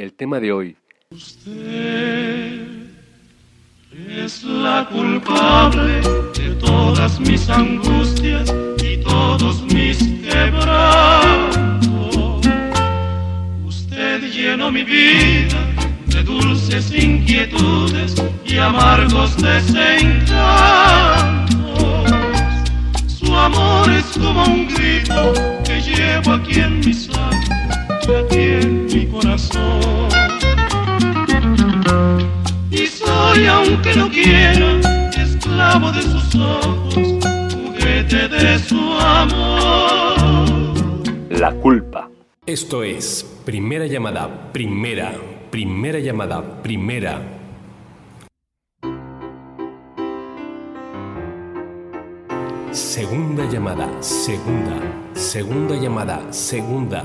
el tema de hoy. Usted es la culpable de todas mis angustias y todos mis quebrantos. Usted llenó mi vida de dulces inquietudes y amargos desencantos. Su amor es como un grito que llevo aquí en mi sangre y aquí en mi corazón. Y soy, aunque no quiera, esclavo de sus ojos, juguete de su amor. La culpa. Esto es Primera Llamada, Primera, Primera Llamada, Primera. Segunda llamada, segunda, segunda llamada, segunda.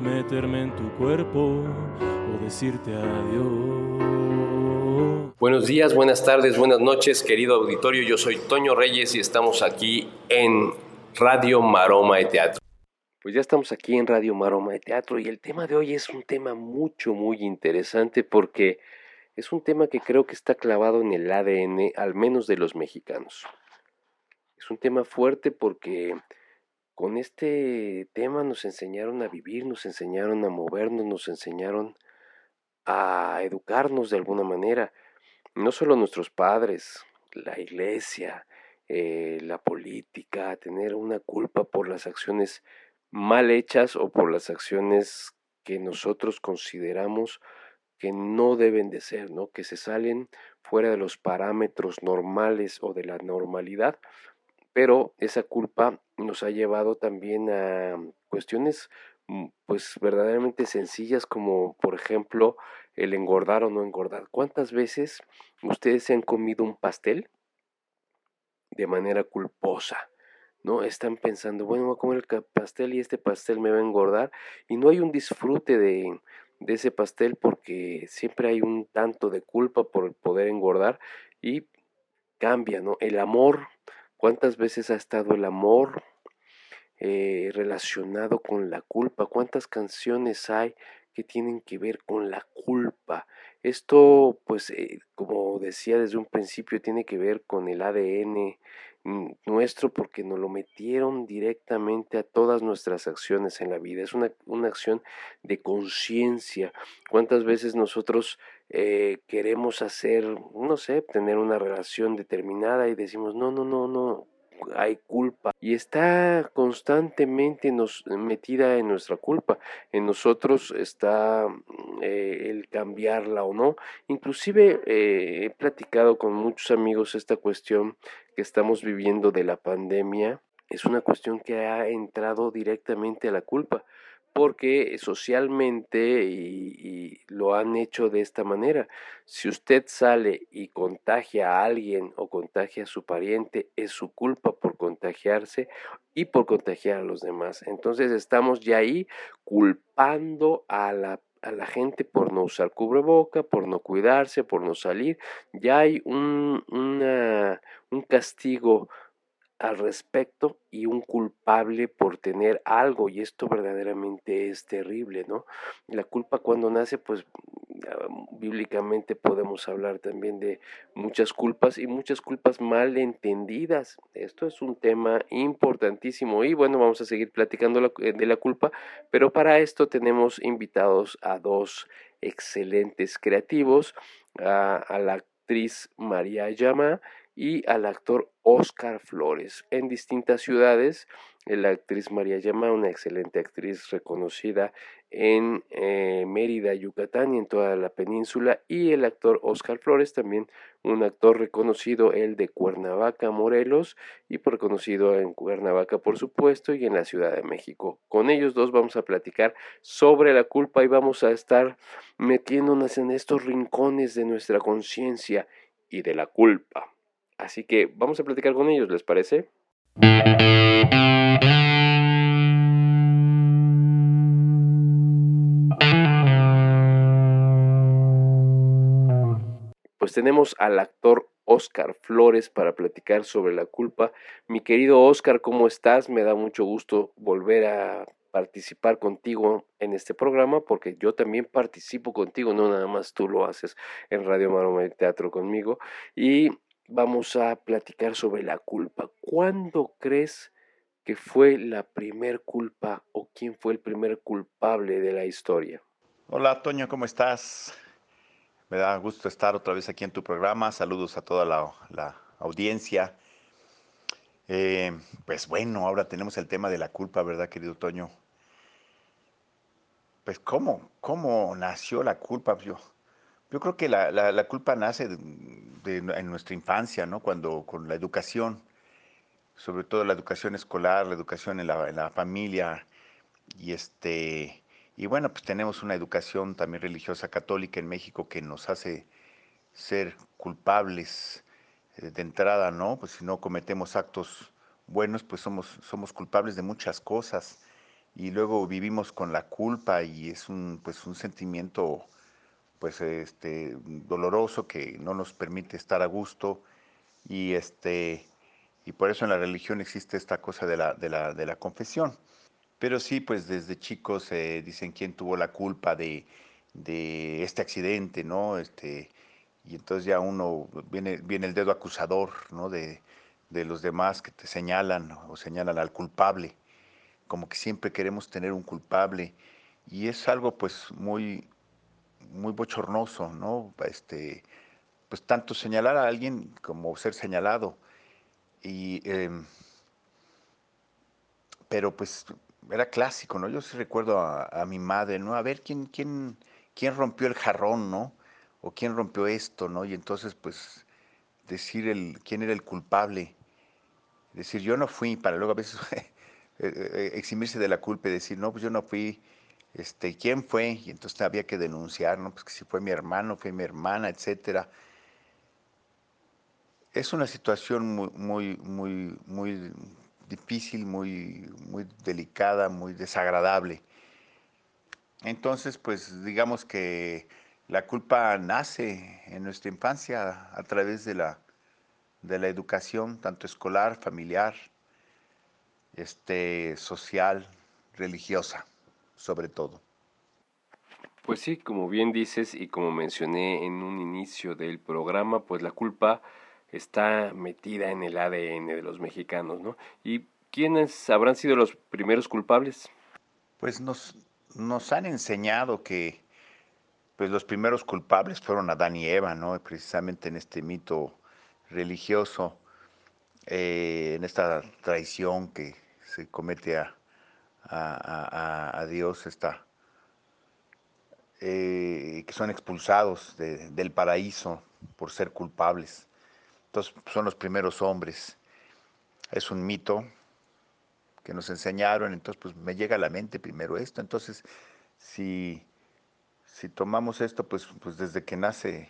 Meterme en tu cuerpo o decirte adiós. Buenos días, buenas tardes, buenas noches, querido auditorio. Yo soy Toño Reyes y estamos aquí en Radio Maroma de Teatro. Pues ya estamos aquí en Radio Maroma de Teatro y el tema de hoy es un tema mucho, muy interesante porque es un tema que creo que está clavado en el ADN, al menos de los mexicanos. Es un tema fuerte porque con este tema nos enseñaron a vivir, nos enseñaron a movernos, nos enseñaron a educarnos de alguna manera. No solo nuestros padres, la iglesia, eh, la política, a tener una culpa por las acciones mal hechas o por las acciones que nosotros consideramos que no deben de ser, ¿no? Que se salen fuera de los parámetros normales o de la normalidad, pero esa culpa nos ha llevado también a cuestiones mm, pues verdaderamente sencillas como por ejemplo el engordar o no engordar. ¿Cuántas veces ustedes se han comido un pastel de manera culposa? ¿no? Están pensando, bueno, voy a comer el pastel y este pastel me va a engordar y no hay un disfrute de, de ese pastel porque siempre hay un tanto de culpa por poder engordar y cambia, ¿no? El amor, ¿cuántas veces ha estado el amor eh, relacionado con la culpa? ¿Cuántas canciones hay que tienen que ver con la culpa? Esto, pues, eh, como decía desde un principio, tiene que ver con el ADN nuestro porque nos lo metieron directamente a todas nuestras acciones en la vida. Es una, una acción de conciencia. ¿Cuántas veces nosotros eh, queremos hacer, no sé, tener una relación determinada y decimos, no, no, no, no, hay culpa y está constantemente nos, metida en nuestra culpa. En nosotros está eh, el cambiarla o no. Inclusive eh, he platicado con muchos amigos esta cuestión que estamos viviendo de la pandemia. Es una cuestión que ha entrado directamente a la culpa porque socialmente y, lo han hecho de esta manera. Si usted sale y contagia a alguien o contagia a su pariente, es su culpa por contagiarse y por contagiar a los demás. Entonces estamos ya ahí culpando a la a la gente por no usar cubreboca, por no cuidarse, por no salir. Ya hay un, un castigo al respecto y un culpable por tener algo y esto verdaderamente es terrible, ¿no? La culpa cuando nace, pues ah, bíblicamente podemos hablar también de muchas culpas y muchas culpas mal entendidas. Esto es un tema importantísimo y bueno, vamos a seguir platicando eh, de la culpa, pero para esto tenemos invitados a dos excelentes creativos, a, a la actriz María Llama y al actor Oscar Flores. En distintas ciudades la actriz María Llama, una excelente actriz reconocida en eh, Mérida, Yucatán y en toda la península, y el actor Oscar Flores, también un actor reconocido, el de Cuernavaca, Morelos, y por reconocido en Cuernavaca, por supuesto, y en la Ciudad de México. Con ellos dos vamos a platicar sobre la culpa y vamos a estar metiéndonos en estos rincones de nuestra conciencia y de la culpa. Así que vamos a platicar con ellos, ¿les parece? Pues tenemos al actor Oscar Flores para platicar sobre la culpa. Mi querido Oscar, ¿cómo estás? Me da mucho gusto volver a participar contigo en este programa porque yo también participo contigo, no nada más tú lo haces en Radio Maroma del Teatro conmigo. Y vamos a platicar sobre la culpa. ¿Cuándo crees que fue la primer culpa o quién fue el primer culpable de la historia? Hola, Toño, ¿cómo estás? Me da gusto estar otra vez aquí en tu programa. Saludos a toda la, audiencia. Eh, pues bueno, ahora tenemos el tema de la culpa, ¿verdad, querido Toño? Pues, ¿cómo, cómo nació la culpa? Yo, yo creo que la, culpa nace en nuestra infancia, ¿no? Cuando con la educación, sobre todo la educación escolar, la educación en la, en la familia, y este, y bueno, pues tenemos una educación también religiosa católica en México que nos hace ser culpables eh, de entrada, ¿no? Pues si no cometemos actos buenos, pues somos, somos culpables de muchas cosas y luego vivimos con la culpa y es un, pues un sentimiento pues este doloroso que no nos permite estar a gusto y este y por eso en la religión existe esta cosa de la, de la, de la confesión. Pero sí, pues desde chicos eh, dicen quién tuvo la culpa de, de, este accidente, ¿no? Este, y entonces ya uno viene, viene el dedo acusador, ¿no? De, de los demás que te señalan o señalan al culpable como que siempre queremos tener un culpable y es algo pues muy muy bochornoso, ¿no? Este, pues tanto señalar a alguien como ser señalado. Y, em, pero pues era clásico, ¿no? Yo sí recuerdo a, mi madre, ¿no? A ver quién, quién, quién rompió el jarrón, ¿no? O quién rompió esto, ¿no? Y entonces, pues, decir el, quién era el culpable. Decir, yo no fui, para luego a veces Eh, eh, eximirse de la culpa y decir, no, pues yo no fui, este, ¿quién fue? Y entonces había que denunciar, ¿no? Pues si fue mi hermano, fue mi hermana, etcétera. Es una situación muy, muy, muy, muy difícil, muy, muy delicada, muy desagradable. Entonces, pues digamos que la culpa nace en nuestra infancia a través de la, de la educación, tanto escolar, familiar, este, social, religiosa, sobre todo. Pues sí, como bien dices y como mencioné en un inicio del programa, pues la culpa está metida en el ADN de los mexicanos, ¿no? ¿Y quiénes habrán sido los primeros culpables? Pues nos, nos han enseñado que pues los primeros culpables fueron Adán y Eva, ¿no? Precisamente en este mito religioso, eh, en esta traición que se comete a, a, Dios está, eh, que son expulsados del paraíso por ser culpables. Entonces son los primeros hombres. Es un mito que nos enseñaron, entonces pues me llega a la mente primero esto. Entonces, si, si tomamos esto, pues, pues desde que nace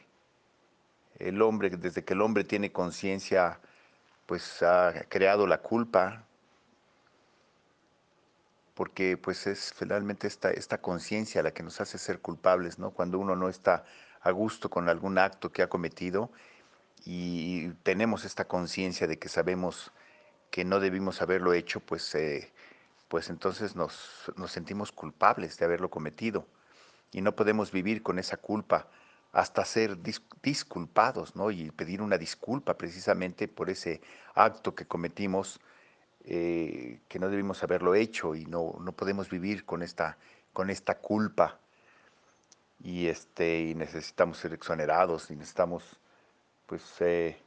el hombre, desde que el hombre tiene conciencia, pues ha creado la culpa, porque pues es finalmente esta, esta conciencia la que nos hace ser culpables, ¿no? Cuando uno no está a gusto con algún acto que ha cometido y tenemos esta conciencia de que sabemos que no debimos haberlo hecho, pues, eh, pues entonces nos, nos sentimos culpables de haberlo cometido y no podemos vivir con esa culpa hasta ser disculpados, ¿no? Y pedir una disculpa precisamente por ese acto que cometimos eh, que no debimos haberlo hecho y no, no podemos vivir con esta, con esta culpa. Y, este, y necesitamos ser exonerados y necesitamos pues, eh,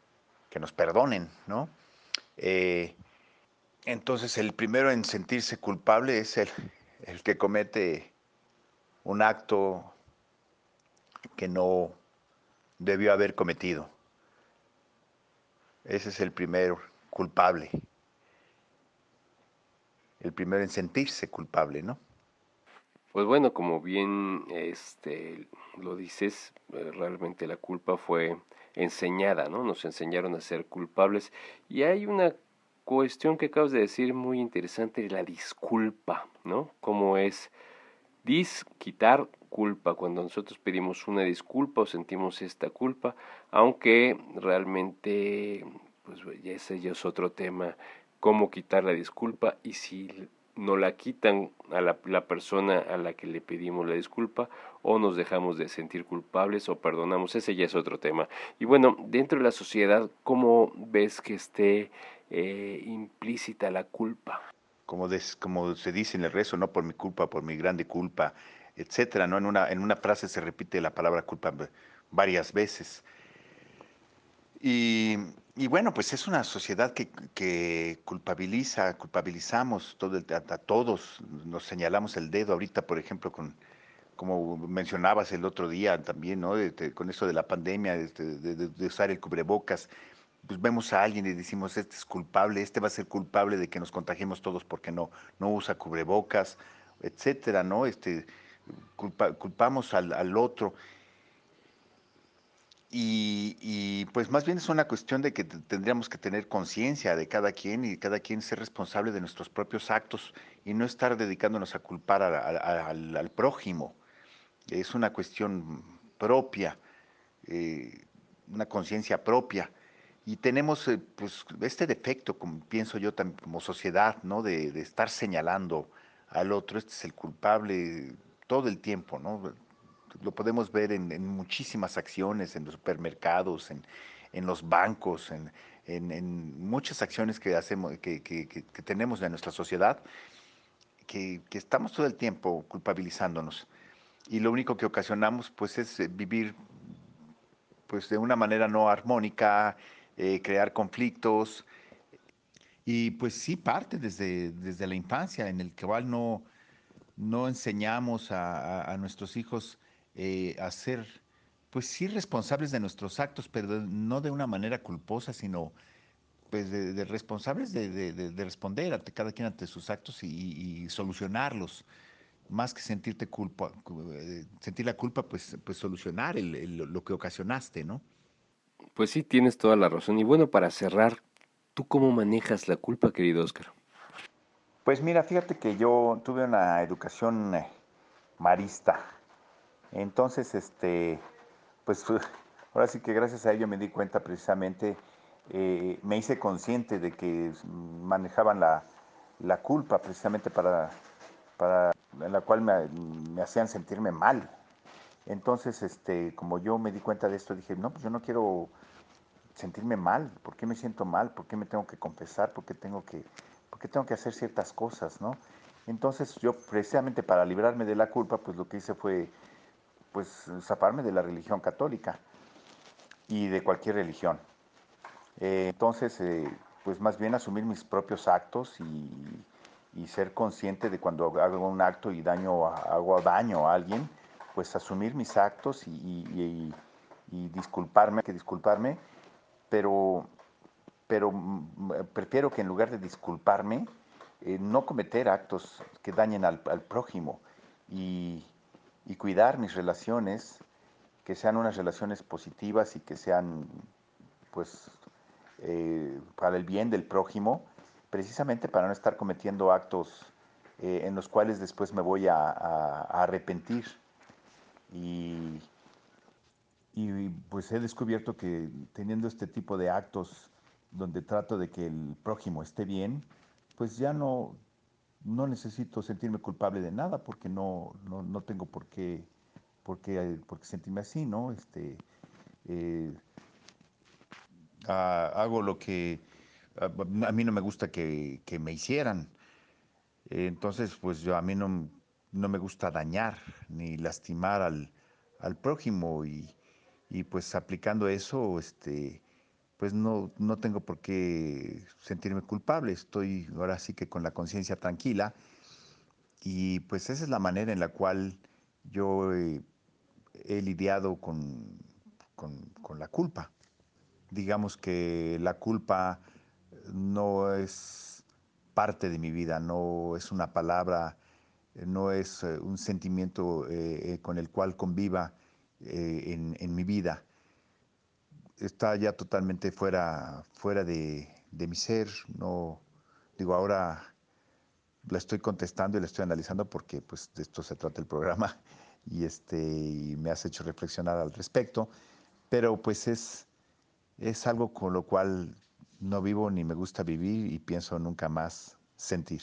que nos perdonen, ¿no? Eh, Entonces el primero en sentirse culpable es el, el que comete un acto que no debió haber cometido. Ese es el primer culpable. El primero en sentirse culpable, ¿no? Pues bueno, como bien este, lo dices, eh, realmente la culpa fue enseñada, ¿no? Nos enseñaron a ser culpables. Y hay una cuestión que acabas de decir muy interesante, la disculpa, ¿no? Como es dis, quitar culpa, cuando nosotros pedimos una disculpa o sentimos esta culpa, aunque realmente, pues ese ya es otro tema, cómo quitar la disculpa y si no la quitan a la, la, persona a la que le pedimos la disculpa o nos dejamos de sentir culpables o perdonamos, ese ya es otro tema. Y bueno, dentro de la sociedad, ¿cómo ves que esté eh, implícita la culpa? Como, como se dice en el rezo, no por mi culpa, por mi grande culpa, etcétera, ¿no? En una, en una frase se repite la palabra culpa varias veces. Y, bueno, pues es una sociedad que, culpabiliza, culpabilizamos a, todos, nos señalamos el dedo ahorita, por ejemplo, con, como mencionabas el otro día también, ¿no? Con eso de la pandemia, de, de, usar el cubrebocas, pues vemos a alguien y decimos, este es culpable, este va a ser culpable de que nos contagiemos todos porque no, no usa cubrebocas, etcétera, ¿no? Este, culpa, culpamos al otro. Y, y, pues más bien es una cuestión de que tendríamos que tener conciencia de cada quien y cada quien ser responsable de nuestros propios actos y no estar dedicándonos a culpar a, a, al, al, prójimo. Es una cuestión propia, eh, una conciencia propia. Y tenemos eh, pues este defecto, como pienso yo como sociedad, ¿no? De, de, estar señalando al otro, este es el culpable todo el tiempo, ¿no? Lo podemos ver en, en, muchísimas acciones, en los supermercados, en, en los bancos, en, en, muchas acciones que hacemos, que, que, que, que tenemos en nuestra sociedad, que, estamos todo el tiempo culpabilizándonos. Y lo único que ocasionamos, pues, es eh, vivir, pues, de una manera no armónica, eh, crear conflictos. Y pues sí parte desde, desde la infancia, en el cual no, no enseñamos a, a, a nuestros hijos eh, a ser, pues sí, responsables de nuestros actos, pero no de una manera culposa, sino pues de, de responsables de, de, de, responder ante cada quien ante sus actos y, y, solucionarlos. Más que sentirte culpa, eh, sentir la culpa, pues, pues solucionar el, el, lo que ocasionaste, ¿no? Pues sí, tienes toda la razón. Y bueno, para cerrar, ¿tú cómo manejas la culpa, querido Oscar? Pues mira, fíjate que yo tuve una educación eh, marista entonces, este, pues ahora sí que gracias a ello me di cuenta precisamente, eh, me hice consciente de que manejaban la, la culpa precisamente para, para en la cual me, me, hacían sentirme mal. Entonces, este, como yo me di cuenta de esto, dije, no, pues yo no quiero sentirme mal, ¿por qué me siento mal? ¿Por qué me tengo que confesar? ¿Por qué tengo que, por tengo que hacer ciertas cosas, no? Entonces yo precisamente para librarme de la culpa, pues lo que hice fue pues zafarme de la religión católica y de cualquier religión. Eh, entonces, eh, pues más bien asumir mis propios actos y, y, ser consciente de cuando hago un acto y daño hago daño a alguien, pues asumir mis actos y, y, y disculparme, que disculparme, pero, pero mm, prefiero que en lugar de disculparme, eh, no cometer actos que dañen al, al prójimo y, y cuidar mis relaciones, que sean unas relaciones positivas y que sean, pues, eh, para el bien del prójimo, precisamente para no estar cometiendo actos eh, en los cuales después me voy a, a, a arrepentir. Y, y, pues he descubierto que teniendo este tipo de actos donde trato de que el prójimo esté bien, pues ya no, no necesito sentirme culpable de nada porque no, no, no tengo por qué, por, qué, por qué, sentirme así, ¿no? Este, eh, hago lo que a, a, mí no me gusta que, que me hicieran. entonces, pues yo a mí no, no, me gusta dañar ni lastimar al, al prójimo y, y, pues aplicando eso, este, pues no, no tengo por qué sentirme culpable, estoy ahora sí que con la conciencia tranquila. Y pues esa es la manera en la cual yo he, lidiado con, con, la culpa. Digamos que la culpa no es parte de mi vida, no es una palabra, no es eh, un sentimiento eh, eh, con el cual conviva en, en mi vida está ya totalmente fuera, fuera de, mi ser. No, digo, ahora la estoy contestando y la estoy analizando porque pues de esto se trata el programa y este y me has hecho reflexionar al respecto, pero pues es es algo con lo cual no vivo ni me gusta vivir y pienso nunca más sentir.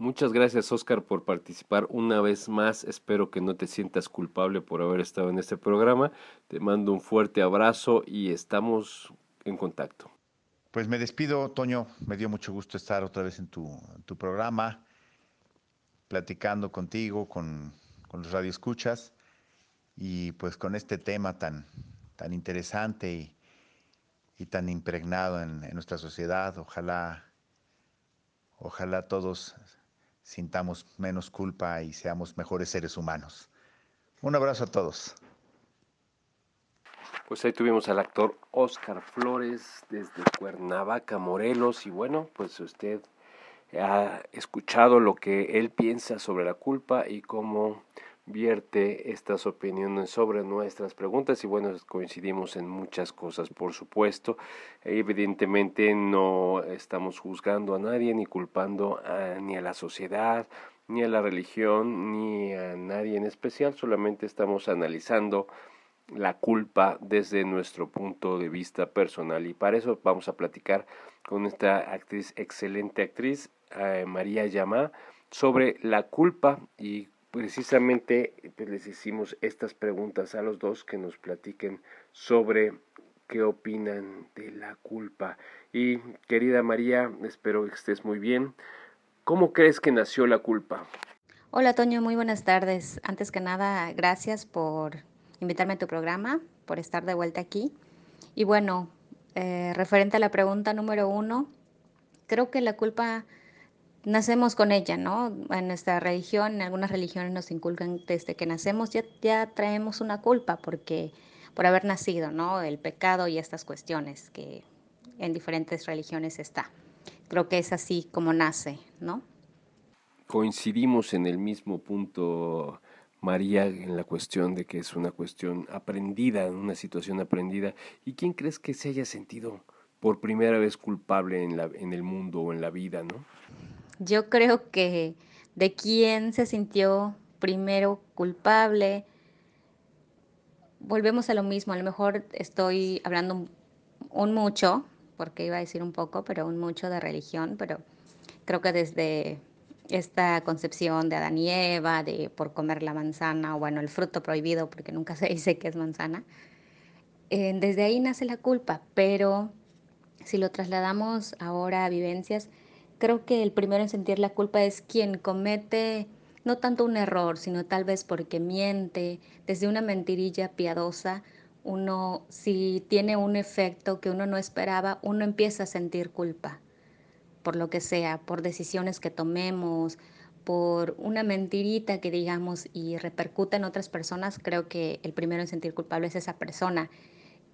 Muchas gracias Oscar por participar una vez más. Espero que no te sientas culpable por haber estado en este programa. Te mando un fuerte abrazo y estamos en contacto. Pues me despido, Toño. Me dio mucho gusto estar otra vez en tu, programa, platicando contigo, con, con los radioescuchas y pues con este tema tan, tan interesante y, tan impregnado en, en nuestra sociedad. Ojalá, ojalá todos sintamos menos culpa y seamos mejores seres humanos. Un abrazo a todos. Pues ahí tuvimos al actor Oscar Flores desde Cuernavaca, Morelos, y bueno, pues usted ha escuchado lo que él piensa sobre la culpa y cómo vierte estas opiniones sobre nuestras preguntas y bueno, coincidimos en muchas cosas, por supuesto. Evidentemente no estamos juzgando a nadie ni culpando ni a la sociedad, ni a la religión, ni a nadie en especial, solamente estamos analizando la culpa desde nuestro punto de vista personal y para eso vamos a platicar con esta actriz, excelente actriz, eh, María Yamá, sobre la culpa y precisamente pues, les hicimos estas preguntas a los dos que nos platiquen sobre qué opinan de la culpa. Y querida María, espero que estés muy bien. ¿Cómo crees que nació la culpa? Hola Toño, muy buenas tardes. Antes que nada, gracias por invitarme a tu programa, por estar de vuelta aquí. Y bueno, eh, referente a la pregunta número uno, creo que la culpa nacemos con ella, ¿no? En nuestra religión, en algunas religiones nos inculcan desde que nacemos ya, ya traemos una culpa porque por haber nacido, ¿no? El pecado y estas cuestiones que en diferentes religiones está. Creo que es así como nace, ¿no? Coincidimos en el mismo punto, María, en la cuestión de que es una cuestión aprendida, una situación aprendida. ¿Y quién crees que se haya sentido por primera vez culpable en, la, en el mundo o en la vida, no? Yo creo que de quién se sintió primero culpable, volvemos a lo mismo, a lo mejor estoy hablando un, mucho, porque iba a decir un poco, pero un mucho de religión, pero creo que desde esta concepción de Adán y Eva, de por comer la manzana, o bueno, el fruto prohibido, porque nunca se dice que es manzana, eh, desde ahí nace la culpa, pero si lo trasladamos ahora a vivencias, creo que el primero en sentir la culpa es quien comete no tanto un error, sino tal vez porque miente, desde una mentirilla piadosa, uno si tiene un efecto que uno no esperaba, uno empieza a sentir culpa por lo que sea, por decisiones que tomemos, por una mentirita que digamos y repercuta en otras personas, creo que el primero en sentir culpable es esa persona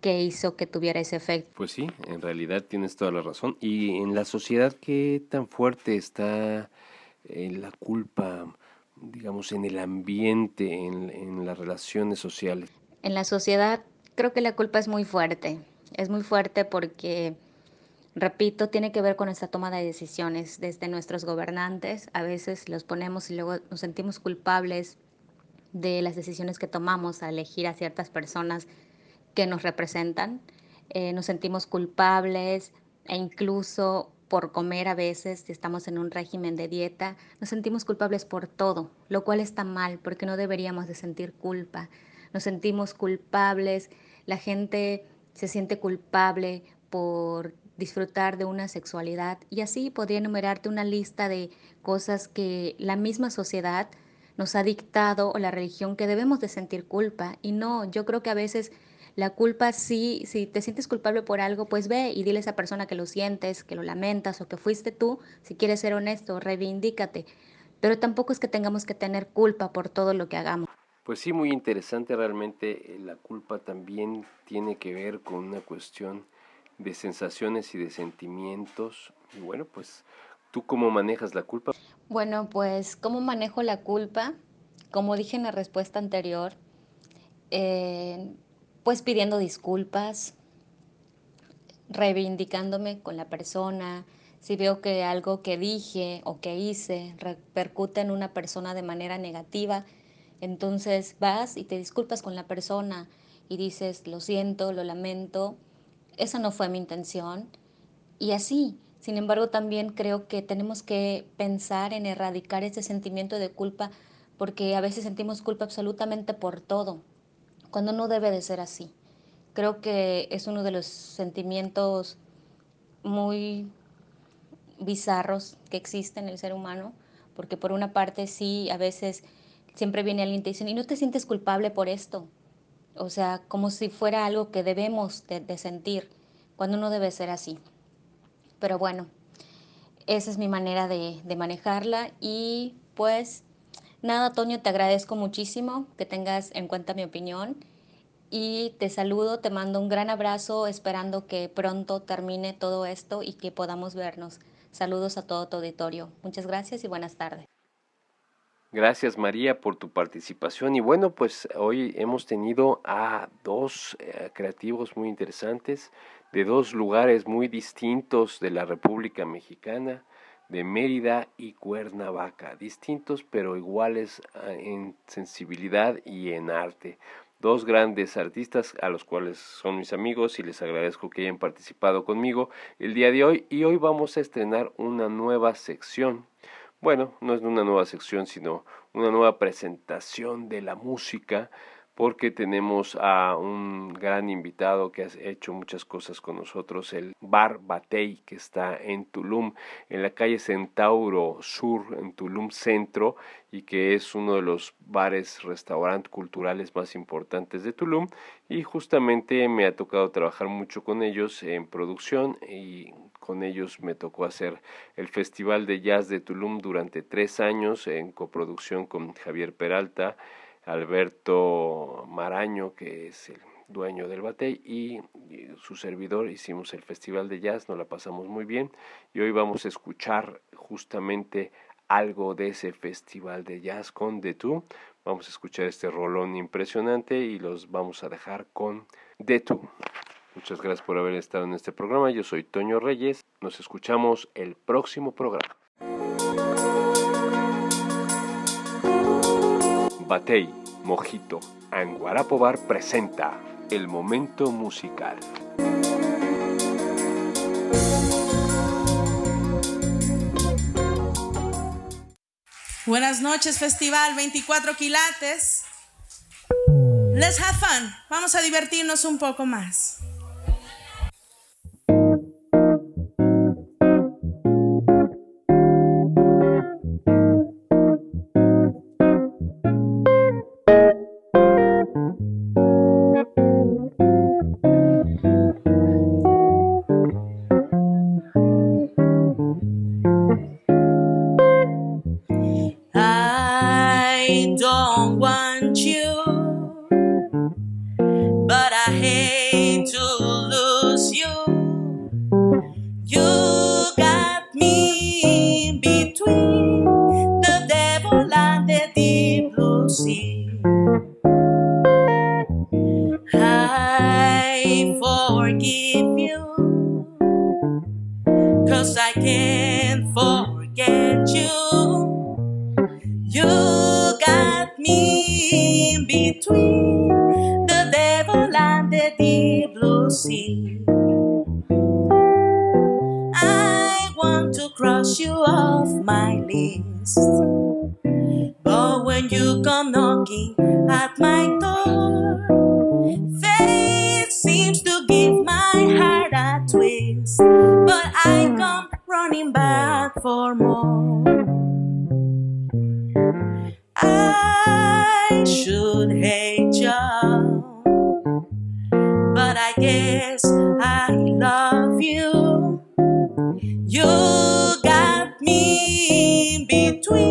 que hizo que tuviera ese efecto. Pues sí, en realidad tienes toda la razón. Y en la sociedad, ¿qué tan fuerte está eh, la culpa, digamos, en el ambiente, en, en las relaciones sociales? En la sociedad creo que la culpa es muy fuerte. Es muy fuerte porque, repito, tiene que ver con esta toma de decisiones desde nuestros gobernantes. A veces los ponemos y luego nos sentimos culpables de las decisiones que tomamos a elegir a ciertas personas que nos representan. Eh, nos sentimos culpables e incluso por comer a veces, si estamos en un régimen de dieta, nos sentimos culpables por todo, lo cual está mal porque no deberíamos de sentir culpa. Nos sentimos culpables, la gente se siente culpable por disfrutar de una sexualidad y así podría enumerarte una lista de cosas que la misma sociedad nos ha dictado o la religión que debemos de sentir culpa y no, yo creo que a veces La culpa sí, si te sientes culpable por algo, pues ve y dile a esa persona que lo sientes, que lo lamentas o que fuiste tú, si quieres ser honesto, reivindícate. Pero tampoco es que tengamos que tener culpa por todo lo que hagamos. Pues sí, muy interesante realmente. Eh, la culpa también tiene que ver con una cuestión de sensaciones y de sentimientos. Y bueno, pues, ¿tú cómo manejas la culpa? Bueno, pues, ¿cómo manejo la culpa? Como dije en la respuesta anterior, eh, pues pidiendo disculpas, reivindicándome con la persona, si veo que algo que dije o que hice repercute en una persona de manera negativa, entonces vas y te disculpas con la persona y dices, lo siento, lo lamento, esa no fue mi intención. Y así, sin embargo, también creo que tenemos que pensar en erradicar ese sentimiento de culpa porque a veces sentimos culpa absolutamente por todo cuando no debe de ser así. Creo que es uno de los sentimientos muy bizarros que existen en el ser humano, porque por una parte sí, a veces siempre viene alguien y dice, ¿y no te sientes culpable por esto? O sea, como si fuera algo que debemos de, sentir, cuando no debe ser así. Pero bueno, esa es mi manera de, de manejarla y pues Nada, Toño, te agradezco muchísimo que tengas en cuenta mi opinión y te saludo, te mando un gran abrazo, esperando que pronto termine todo esto y que podamos vernos. Saludos a todo tu auditorio. Muchas gracias y buenas tardes. Gracias María por tu participación y bueno pues hoy hemos tenido a dos eh, creativos muy interesantes de dos lugares muy distintos de la República Mexicana de Mérida y Cuernavaca, distintos pero iguales ah, en sensibilidad y en arte. Dos grandes artistas a los cuales son mis amigos y les agradezco que hayan participado conmigo el día de hoy y hoy vamos a estrenar una nueva sección. Bueno, no es una nueva sección, sino una nueva presentación de la música porque tenemos a un gran invitado que ha hecho muchas cosas con nosotros, el Bar Batey, que está en Tulum, en la calle Centauro Sur, en Tulum Centro, y que es uno de los bares, restaurantes culturales más importantes de Tulum. Y justamente me ha tocado trabajar mucho con ellos en producción y con ellos me tocó hacer el Festival de Jazz de Tulum durante tres años en coproducción con Javier Peralta Alberto Maraño, que es el dueño del Batey, y, su servidor hicimos el Festival de Jazz, nos la pasamos muy bien, y hoy vamos a escuchar justamente algo de ese Festival de Jazz con The Two. Vamos a escuchar este rolón impresionante y los vamos a dejar con The. Muchas gracias por haber estado en este programa. Yo soy Toño Reyes. Nos escuchamos el próximo programa. Batey, Mojito, Anguarapo Bar presenta El Momento Musical. Buenas noches, Festival 24 Quilates. Let's have fun. Vamos a divertirnos un poco más. forgive you. Cause I can't forget you. You got me in between the devil and the deep blue sea. I want to cross you off my list. But when you come knocking at my door, back for more. I should hate you, but I guess I love you. You got me in between.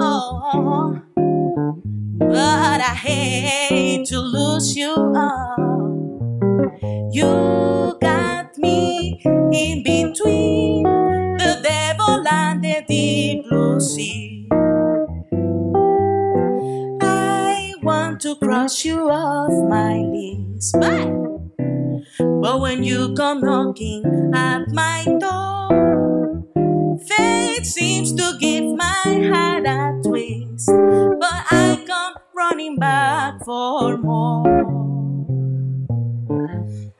Oh, but I hate to lose you. Oh. You got me in between the devil and the deep blue sea. I want to cross you off my list, but, but when you come knocking at my door, give my heart a twist, but I come running back for more.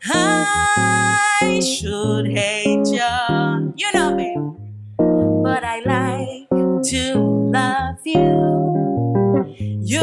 I should hate you, you know me, but I like to love you. You